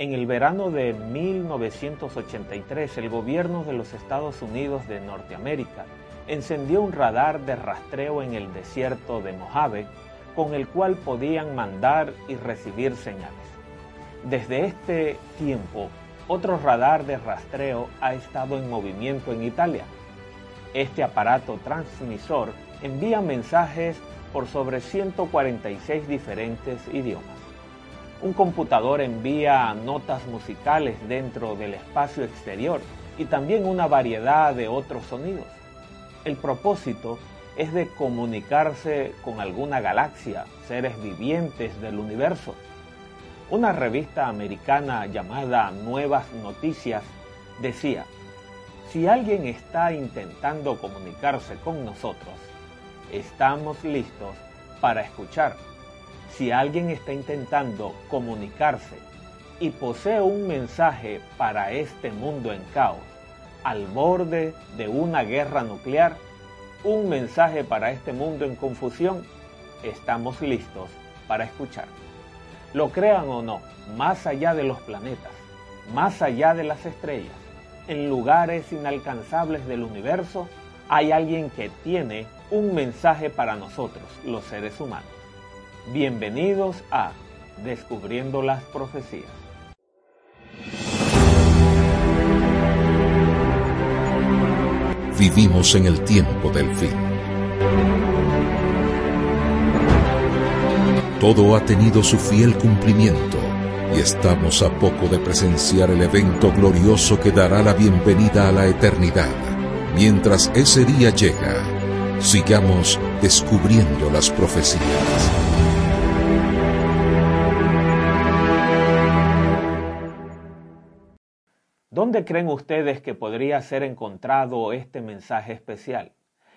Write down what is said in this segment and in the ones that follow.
En el verano de 1983, el gobierno de los Estados Unidos de Norteamérica encendió un radar de rastreo en el desierto de Mojave con el cual podían mandar y recibir señales. Desde este tiempo, otro radar de rastreo ha estado en movimiento en Italia. Este aparato transmisor envía mensajes por sobre 146 diferentes idiomas. Un computador envía notas musicales dentro del espacio exterior y también una variedad de otros sonidos. El propósito es de comunicarse con alguna galaxia, seres vivientes del universo. Una revista americana llamada Nuevas Noticias decía, si alguien está intentando comunicarse con nosotros, estamos listos para escuchar. Si alguien está intentando comunicarse y posee un mensaje para este mundo en caos, al borde de una guerra nuclear, un mensaje para este mundo en confusión, estamos listos para escuchar. Lo crean o no, más allá de los planetas, más allá de las estrellas, en lugares inalcanzables del universo, hay alguien que tiene un mensaje para nosotros, los seres humanos. Bienvenidos a Descubriendo las Profecías. Vivimos en el tiempo del fin. Todo ha tenido su fiel cumplimiento y estamos a poco de presenciar el evento glorioso que dará la bienvenida a la eternidad. Mientras ese día llega, sigamos descubriendo las profecías. ¿Dónde creen ustedes que podría ser encontrado este mensaje especial?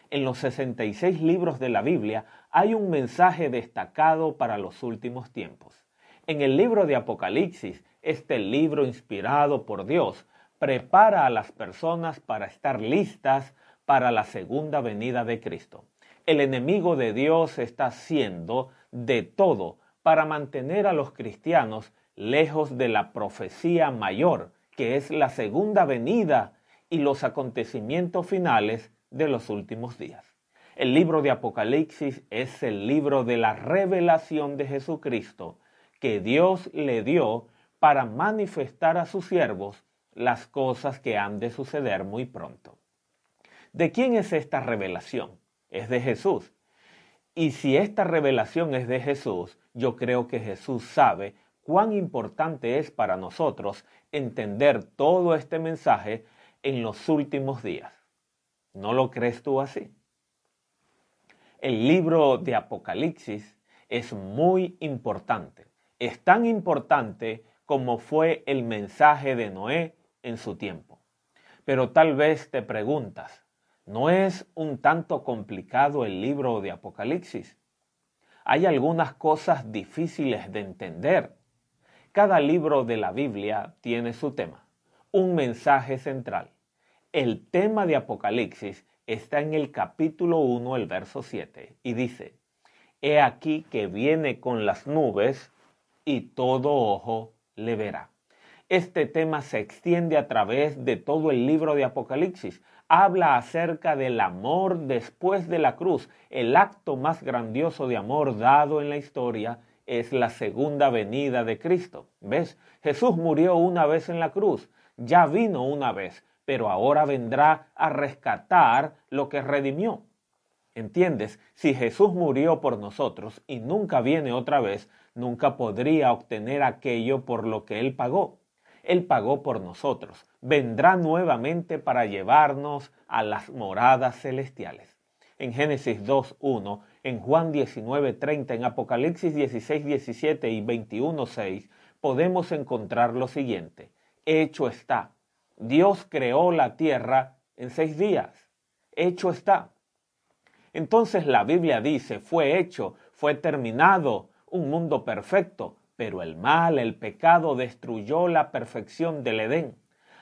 En los 66 libros de la Biblia hay un mensaje destacado para los últimos tiempos. En el libro de Apocalipsis, este libro inspirado por Dios prepara a las personas para estar listas para la segunda venida de Cristo. El enemigo de Dios está haciendo de todo para mantener a los cristianos lejos de la profecía mayor, que es la segunda venida y los acontecimientos finales de los últimos días. El libro de Apocalipsis es el libro de la revelación de Jesucristo que Dios le dio para manifestar a sus siervos las cosas que han de suceder muy pronto. ¿De quién es esta revelación? Es de Jesús. Y si esta revelación es de Jesús, yo creo que Jesús sabe cuán importante es para nosotros entender todo este mensaje en los últimos días. ¿No lo crees tú así? El libro de Apocalipsis es muy importante. Es tan importante como fue el mensaje de Noé en su tiempo. Pero tal vez te preguntas, ¿no es un tanto complicado el libro de Apocalipsis? Hay algunas cosas difíciles de entender. Cada libro de la Biblia tiene su tema, un mensaje central. El tema de Apocalipsis está en el capítulo 1, el verso 7, y dice, He aquí que viene con las nubes y todo ojo le verá. Este tema se extiende a través de todo el libro de Apocalipsis. Habla acerca del amor después de la cruz. El acto más grandioso de amor dado en la historia es la segunda venida de Cristo. ¿Ves? Jesús murió una vez en la cruz, ya vino una vez, pero ahora vendrá a rescatar lo que redimió. ¿Entiendes? Si Jesús murió por nosotros y nunca viene otra vez, nunca podría obtener aquello por lo que Él pagó. Él pagó por nosotros. Vendrá nuevamente para llevarnos a las moradas celestiales. En Génesis 2.1, en Juan 19.30, en Apocalipsis 16.17 y 21.6, podemos encontrar lo siguiente. Hecho está. Dios creó la tierra en seis días. Hecho está. Entonces la Biblia dice, fue hecho, fue terminado, un mundo perfecto, pero el mal, el pecado destruyó la perfección del Edén.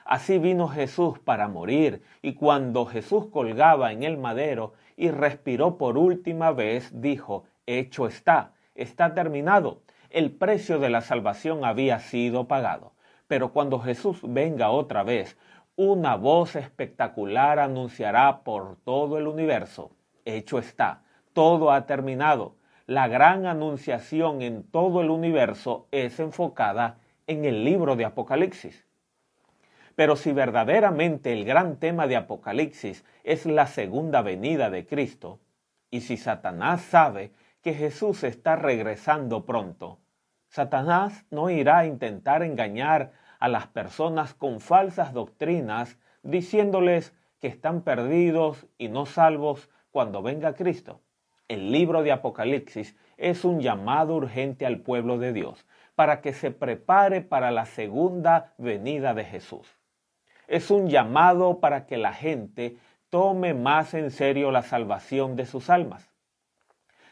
Así vino Jesús para morir, y cuando Jesús colgaba en el madero y respiró por última vez, dijo, hecho está, está terminado. El precio de la salvación había sido pagado. Pero cuando Jesús venga otra vez, una voz espectacular anunciará por todo el universo, hecho está, todo ha terminado. La gran anunciación en todo el universo es enfocada en el libro de Apocalipsis. Pero si verdaderamente el gran tema de Apocalipsis es la segunda venida de Cristo, y si Satanás sabe que Jesús está regresando pronto, Satanás no irá a intentar engañar a las personas con falsas doctrinas diciéndoles que están perdidos y no salvos cuando venga Cristo. El libro de Apocalipsis es un llamado urgente al pueblo de Dios para que se prepare para la segunda venida de Jesús. Es un llamado para que la gente tome más en serio la salvación de sus almas.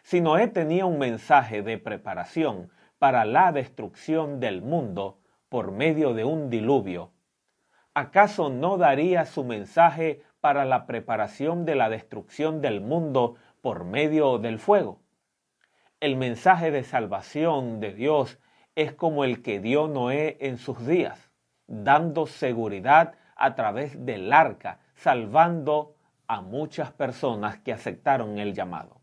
Si Noé tenía un mensaje de preparación para la destrucción del mundo por medio de un diluvio, ¿acaso no daría su mensaje para la preparación de la destrucción del mundo por medio del fuego? El mensaje de salvación de Dios es como el que dio Noé en sus días, dando seguridad a través del arca, salvando a muchas personas que aceptaron el llamado.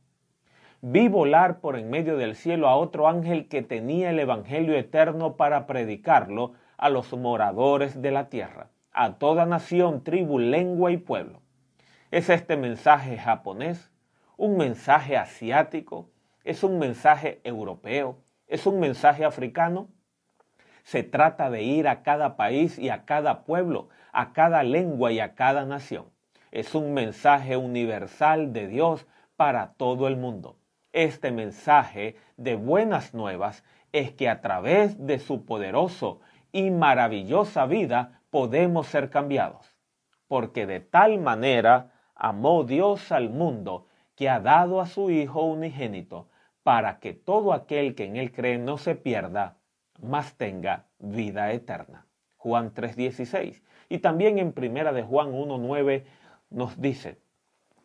Vi volar por en medio del cielo a otro ángel que tenía el Evangelio eterno para predicarlo a los moradores de la tierra, a toda nación, tribu, lengua y pueblo. ¿Es este mensaje japonés? ¿Un mensaje asiático? ¿Es un mensaje europeo? ¿Es un mensaje africano? Se trata de ir a cada país y a cada pueblo, a cada lengua y a cada nación. Es un mensaje universal de Dios para todo el mundo. Este mensaje de buenas nuevas es que a través de su poderoso y maravillosa vida podemos ser cambiados. Porque de tal manera amó Dios al mundo que ha dado a su Hijo unigénito para que todo aquel que en él cree no se pierda, más tenga vida eterna. Juan 3:16. Y también en Primera de Juan 1:9 nos dice,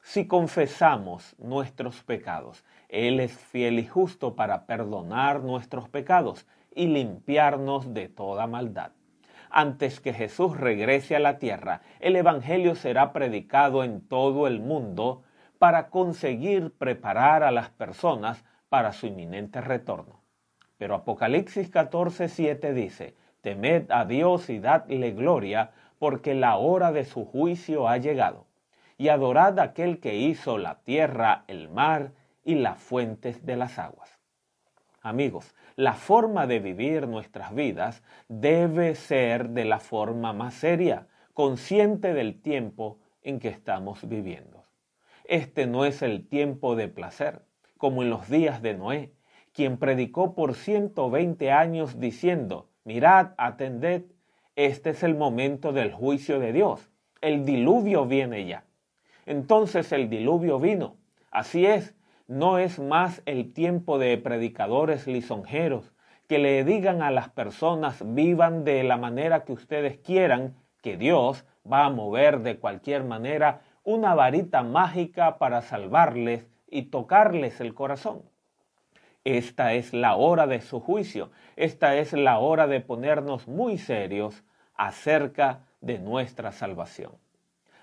si confesamos nuestros pecados, Él es fiel y justo para perdonar nuestros pecados y limpiarnos de toda maldad. Antes que Jesús regrese a la tierra, el Evangelio será predicado en todo el mundo para conseguir preparar a las personas para su inminente retorno. Pero Apocalipsis 14:7 dice, Temed a Dios y dadle gloria, porque la hora de su juicio ha llegado. Y adorad a aquel que hizo la tierra, el mar y las fuentes de las aguas. Amigos, la forma de vivir nuestras vidas debe ser de la forma más seria, consciente del tiempo en que estamos viviendo. Este no es el tiempo de placer, como en los días de Noé, quien predicó por 120 años diciendo, mirad, atended, este es el momento del juicio de Dios. El diluvio viene ya. Entonces el diluvio vino. Así es, no es más el tiempo de predicadores lisonjeros que le digan a las personas vivan de la manera que ustedes quieran, que Dios va a mover de cualquier manera una varita mágica para salvarles y tocarles el corazón. Esta es la hora de su juicio, esta es la hora de ponernos muy serios acerca de nuestra salvación.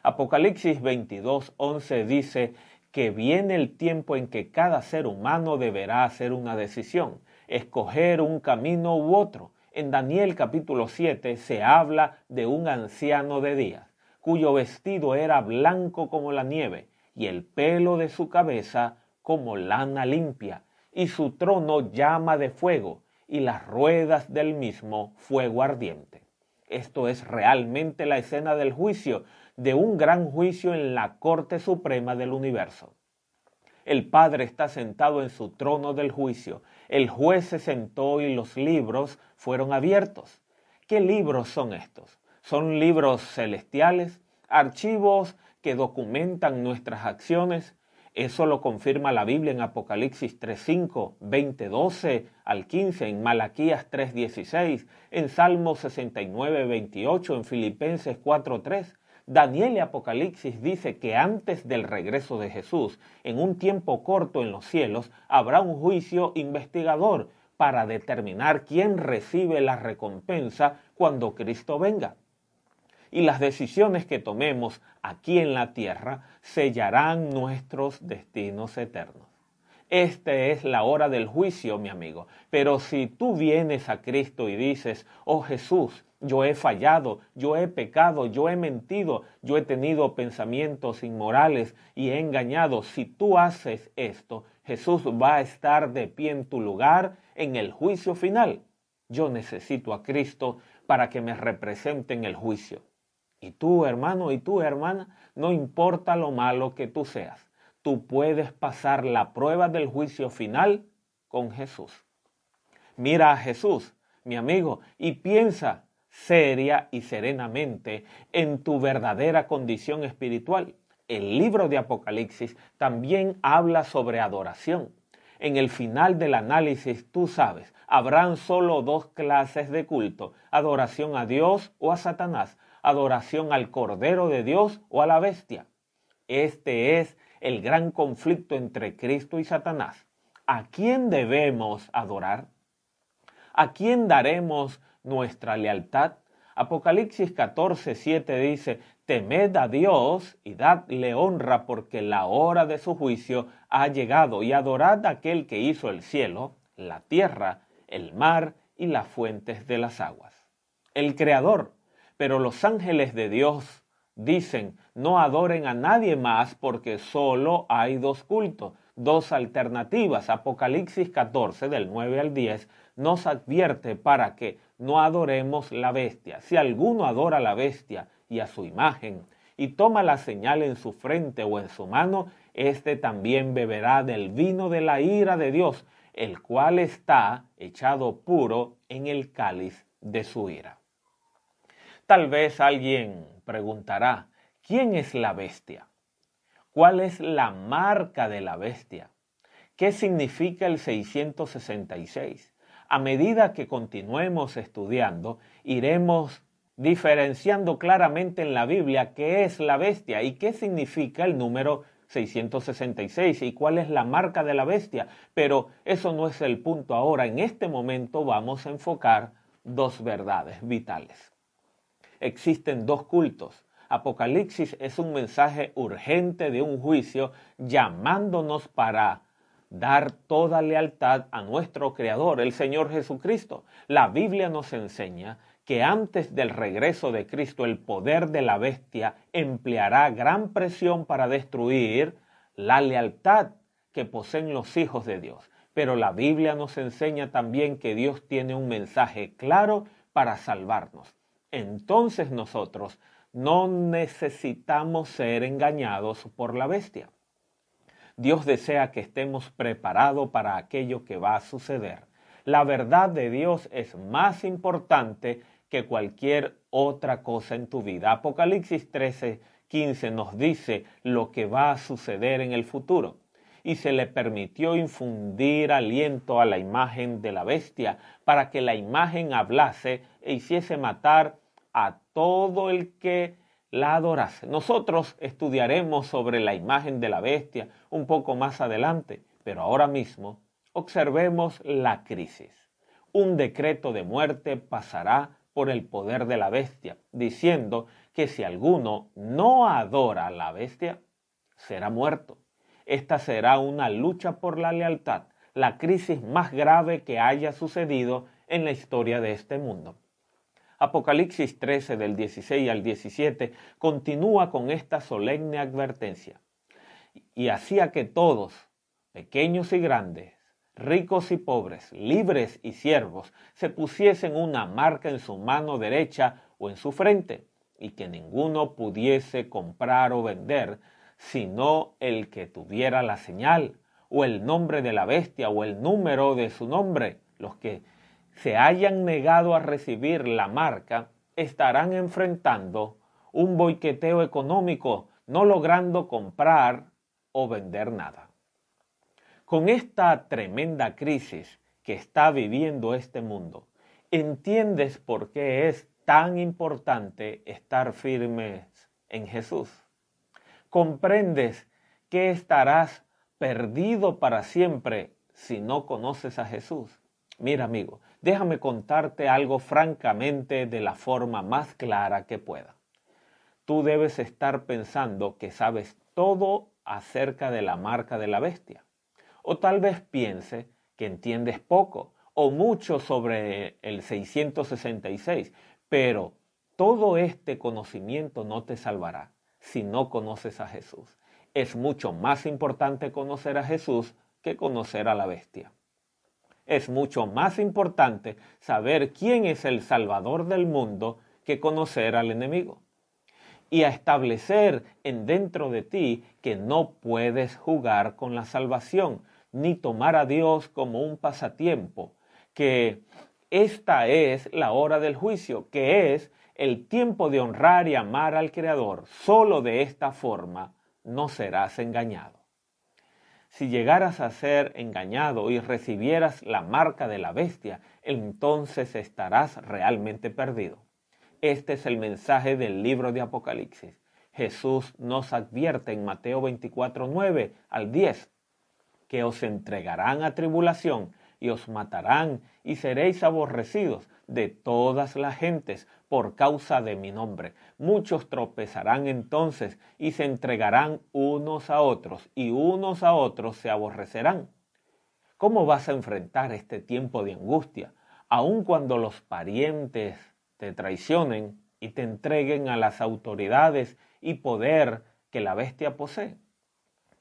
Apocalipsis 22, 11 dice que viene el tiempo en que cada ser humano deberá hacer una decisión, escoger un camino u otro. En Daniel capítulo 7 se habla de un anciano de días, cuyo vestido era blanco como la nieve y el pelo de su cabeza como lana limpia y su trono llama de fuego, y las ruedas del mismo fuego ardiente. Esto es realmente la escena del juicio, de un gran juicio en la Corte Suprema del Universo. El Padre está sentado en su trono del juicio, el juez se sentó y los libros fueron abiertos. ¿Qué libros son estos? ¿Son libros celestiales? ¿Archivos que documentan nuestras acciones? Eso lo confirma la Biblia en Apocalipsis 3.5, 20.12 al 15, en Malaquías 3.16, en Salmos 69, 28, en Filipenses 4.3. Daniel y Apocalipsis dice que antes del regreso de Jesús, en un tiempo corto en los cielos, habrá un juicio investigador para determinar quién recibe la recompensa cuando Cristo venga. Y las decisiones que tomemos aquí en la tierra sellarán nuestros destinos eternos. Esta es la hora del juicio, mi amigo. Pero si tú vienes a Cristo y dices, oh Jesús, yo he fallado, yo he pecado, yo he mentido, yo he tenido pensamientos inmorales y he engañado. Si tú haces esto, Jesús va a estar de pie en tu lugar en el juicio final. Yo necesito a Cristo para que me represente en el juicio. Y tú, hermano, y tú, hermana, no importa lo malo que tú seas, tú puedes pasar la prueba del juicio final con Jesús. Mira a Jesús, mi amigo, y piensa seria y serenamente en tu verdadera condición espiritual. El libro de Apocalipsis también habla sobre adoración. En el final del análisis, tú sabes, habrán solo dos clases de culto, adoración a Dios o a Satanás, adoración al Cordero de Dios o a la bestia. Este es el gran conflicto entre Cristo y Satanás. ¿A quién debemos adorar? ¿A quién daremos nuestra lealtad. Apocalipsis 14, 7 dice, temed a Dios y dadle honra porque la hora de su juicio ha llegado y adorad a aquel que hizo el cielo, la tierra, el mar y las fuentes de las aguas. El Creador. Pero los ángeles de Dios dicen, no adoren a nadie más porque solo hay dos cultos, dos alternativas. Apocalipsis 14 del 9 al 10 nos advierte para que no adoremos la bestia. Si alguno adora a la bestia y a su imagen, y toma la señal en su frente o en su mano, éste también beberá del vino de la ira de Dios, el cual está echado puro en el cáliz de su ira. Tal vez alguien preguntará, ¿quién es la bestia? ¿Cuál es la marca de la bestia? ¿Qué significa el 666? a medida que continuemos estudiando, iremos diferenciando claramente en la Biblia qué es la bestia y qué significa el número 666 y cuál es la marca de la bestia. Pero eso no es el punto ahora. En este momento vamos a enfocar dos verdades vitales. Existen dos cultos. Apocalipsis es un mensaje urgente de un juicio llamándonos para dar toda lealtad a nuestro Creador, el Señor Jesucristo. La Biblia nos enseña que antes del regreso de Cristo el poder de la bestia empleará gran presión para destruir la lealtad que poseen los hijos de Dios. Pero la Biblia nos enseña también que Dios tiene un mensaje claro para salvarnos. Entonces nosotros no necesitamos ser engañados por la bestia. Dios desea que estemos preparados para aquello que va a suceder. La verdad de Dios es más importante que cualquier otra cosa en tu vida. Apocalipsis 13, 15 nos dice lo que va a suceder en el futuro. Y se le permitió infundir aliento a la imagen de la bestia para que la imagen hablase e hiciese matar a todo el que la adorase. Nosotros estudiaremos sobre la imagen de la bestia un poco más adelante, pero ahora mismo observemos la crisis. Un decreto de muerte pasará por el poder de la bestia, diciendo que si alguno no adora a la bestia, será muerto. Esta será una lucha por la lealtad, la crisis más grave que haya sucedido en la historia de este mundo. Apocalipsis 13 del 16 al 17 continúa con esta solemne advertencia. Y hacía que todos, pequeños y grandes, ricos y pobres, libres y siervos, se pusiesen una marca en su mano derecha o en su frente, y que ninguno pudiese comprar o vender, sino el que tuviera la señal, o el nombre de la bestia, o el número de su nombre, los que se hayan negado a recibir la marca estarán enfrentando un boiqueteo económico, no logrando comprar o vender nada. Con esta tremenda crisis que está viviendo este mundo, ¿entiendes por qué es tan importante estar firmes en Jesús? ¿Comprendes que estarás perdido para siempre si no conoces a Jesús? Mira amigo, déjame contarte algo francamente de la forma más clara que pueda. Tú debes estar pensando que sabes todo acerca de la marca de la bestia. O tal vez piense que entiendes poco o mucho sobre el 666, pero todo este conocimiento no te salvará si no conoces a Jesús. Es mucho más importante conocer a Jesús que conocer a la bestia es mucho más importante saber quién es el Salvador del mundo que conocer al enemigo. Y a establecer en dentro de ti que no puedes jugar con la salvación, ni tomar a Dios como un pasatiempo, que esta es la hora del juicio, que es el tiempo de honrar y amar al Creador. Solo de esta forma no serás engañado si llegaras a ser engañado y recibieras la marca de la bestia, entonces estarás realmente perdido. Este es el mensaje del libro de Apocalipsis. Jesús nos advierte en Mateo 24, 9 al 10 que os entregarán a tribulación y os matarán y seréis aborrecidos de todas las gentes por causa de mi nombre. Muchos tropezarán entonces y se entregarán unos a otros y unos a otros se aborrecerán. ¿Cómo vas a enfrentar este tiempo de angustia, aun cuando los parientes te traicionen y te entreguen a las autoridades y poder que la bestia posee?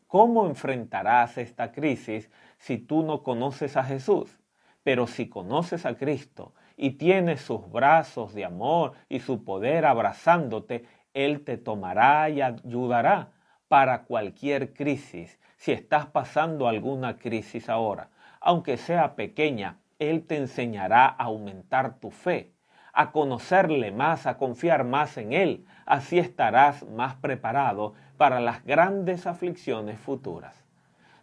¿Cómo enfrentarás esta crisis si tú no conoces a Jesús? Pero si conoces a Cristo y tienes sus brazos de amor y su poder abrazándote, Él te tomará y ayudará para cualquier crisis. Si estás pasando alguna crisis ahora, aunque sea pequeña, Él te enseñará a aumentar tu fe, a conocerle más, a confiar más en Él. Así estarás más preparado para las grandes aflicciones futuras.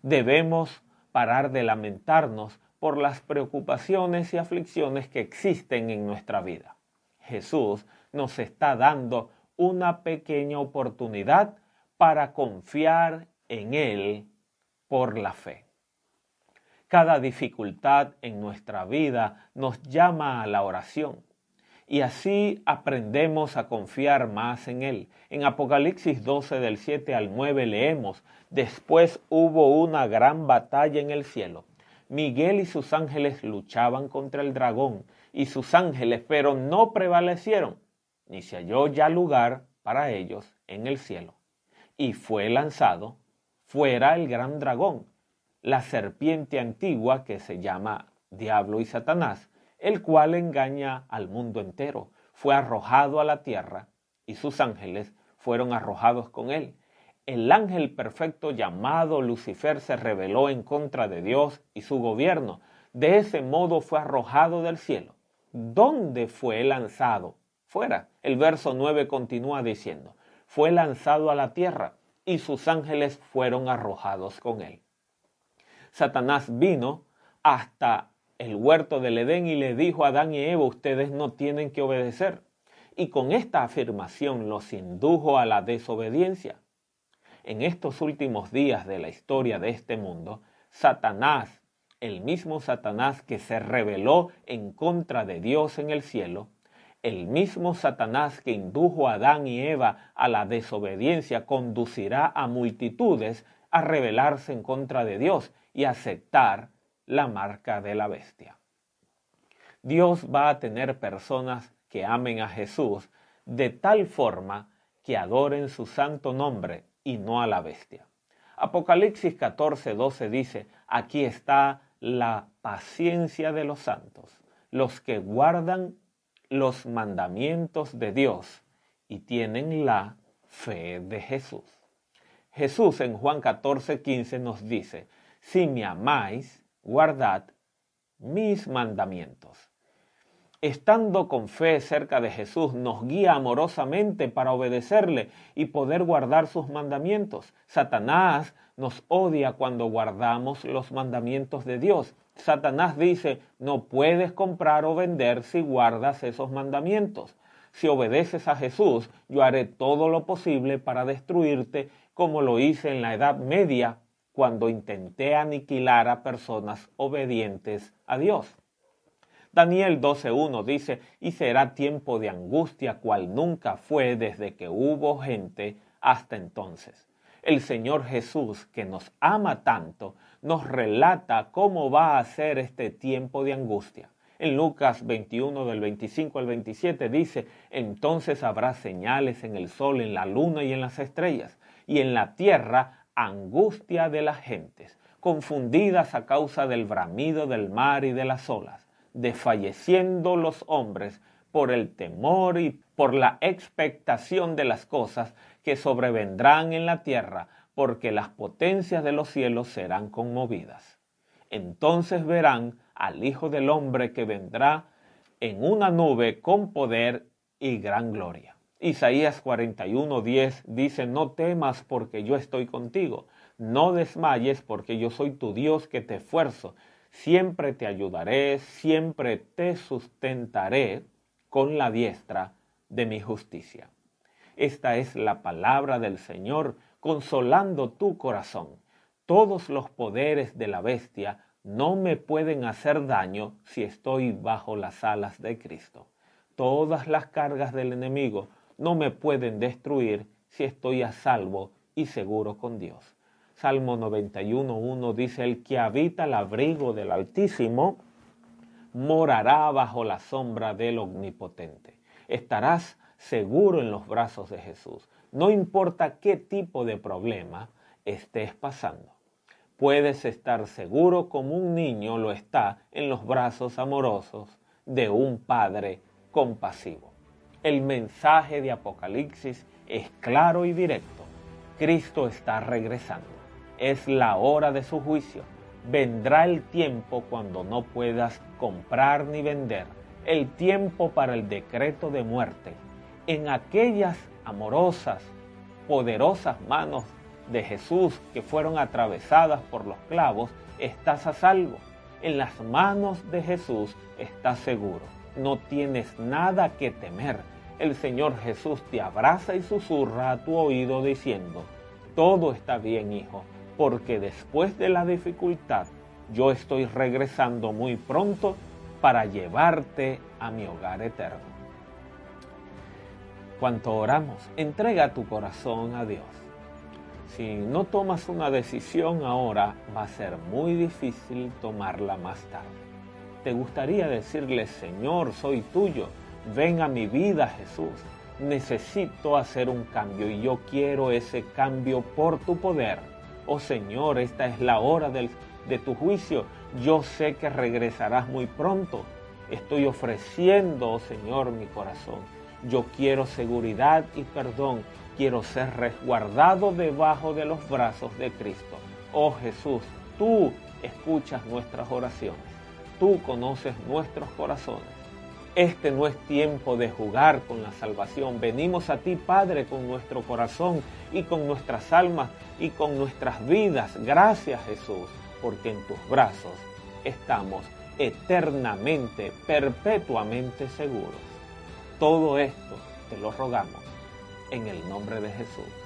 Debemos parar de lamentarnos por las preocupaciones y aflicciones que existen en nuestra vida. Jesús nos está dando una pequeña oportunidad para confiar en Él por la fe. Cada dificultad en nuestra vida nos llama a la oración y así aprendemos a confiar más en Él. En Apocalipsis 12 del 7 al 9 leemos, después hubo una gran batalla en el cielo. Miguel y sus ángeles luchaban contra el dragón y sus ángeles, pero no prevalecieron, ni se halló ya lugar para ellos en el cielo. Y fue lanzado fuera el gran dragón, la serpiente antigua que se llama Diablo y Satanás, el cual engaña al mundo entero. Fue arrojado a la tierra y sus ángeles fueron arrojados con él. El ángel perfecto llamado Lucifer se rebeló en contra de Dios y su gobierno. De ese modo fue arrojado del cielo. ¿Dónde fue lanzado? Fuera. El verso 9 continúa diciendo, fue lanzado a la tierra y sus ángeles fueron arrojados con él. Satanás vino hasta el huerto del Edén y le dijo a Adán y Eva, ustedes no tienen que obedecer. Y con esta afirmación los indujo a la desobediencia. En estos últimos días de la historia de este mundo, Satanás, el mismo Satanás que se rebeló en contra de Dios en el cielo, el mismo Satanás que indujo a Adán y Eva a la desobediencia, conducirá a multitudes a rebelarse en contra de Dios y aceptar la marca de la bestia. Dios va a tener personas que amen a Jesús de tal forma que adoren su santo nombre y no a la bestia. Apocalipsis 14, 12 dice, aquí está la paciencia de los santos, los que guardan los mandamientos de Dios y tienen la fe de Jesús. Jesús en Juan 14, 15 nos dice, si me amáis, guardad mis mandamientos. Estando con fe cerca de Jesús, nos guía amorosamente para obedecerle y poder guardar sus mandamientos. Satanás nos odia cuando guardamos los mandamientos de Dios. Satanás dice, no puedes comprar o vender si guardas esos mandamientos. Si obedeces a Jesús, yo haré todo lo posible para destruirte como lo hice en la Edad Media cuando intenté aniquilar a personas obedientes a Dios. Daniel 12.1 dice, y será tiempo de angustia cual nunca fue desde que hubo gente hasta entonces. El Señor Jesús, que nos ama tanto, nos relata cómo va a ser este tiempo de angustia. En Lucas 21 del 25 al 27 dice, entonces habrá señales en el sol, en la luna y en las estrellas, y en la tierra angustia de las gentes, confundidas a causa del bramido del mar y de las olas, desfalleciendo los hombres por el temor y por la expectación de las cosas que sobrevendrán en la tierra, porque las potencias de los cielos serán conmovidas. Entonces verán al Hijo del Hombre que vendrá en una nube con poder y gran gloria. Isaías 41:10 dice, no temas porque yo estoy contigo, no desmayes porque yo soy tu Dios que te esfuerzo, siempre te ayudaré, siempre te sustentaré con la diestra de mi justicia. Esta es la palabra del Señor consolando tu corazón. Todos los poderes de la bestia no me pueden hacer daño si estoy bajo las alas de Cristo. Todas las cargas del enemigo no me pueden destruir si estoy a salvo y seguro con Dios. Salmo 91.1 dice, el que habita el abrigo del Altísimo morará bajo la sombra del Omnipotente. Estarás seguro en los brazos de Jesús. No importa qué tipo de problema estés pasando puedes estar seguro como un niño lo está en los brazos amorosos de un padre compasivo. El mensaje de Apocalipsis es claro y directo. Cristo está regresando. Es la hora de su juicio. Vendrá el tiempo cuando no puedas comprar ni vender. El tiempo para el decreto de muerte. En aquellas amorosas, poderosas manos de Jesús que fueron atravesadas por los clavos, estás a salvo. En las manos de Jesús estás seguro. No tienes nada que temer. El Señor Jesús te abraza y susurra a tu oído diciendo, todo está bien, hijo, porque después de la dificultad, yo estoy regresando muy pronto para llevarte a mi hogar eterno. Cuanto oramos, entrega tu corazón a Dios si no tomas una decisión ahora, va a ser muy difícil tomarla más tarde. ¿Te gustaría decirle, Señor, soy tuyo, ven a mi vida Jesús? Necesito hacer un cambio y yo quiero ese cambio por tu poder. Oh Señor, esta es la hora de tu juicio. Yo sé que regresarás muy pronto. Estoy ofreciendo, oh Señor, mi corazón. Yo quiero seguridad y perdón quiero ser resguardado debajo de los brazos de Cristo. Oh Jesús, tú escuchas nuestras oraciones, tú conoces nuestros corazones. Este no es tiempo de jugar con la salvación. Venimos a ti, Padre, con nuestro corazón y con nuestras almas y con nuestras vidas. Gracias, Jesús, porque en tus brazos estamos eternamente, perpetuamente seguros. Todo esto te lo rogamos en el nombre de Jesús.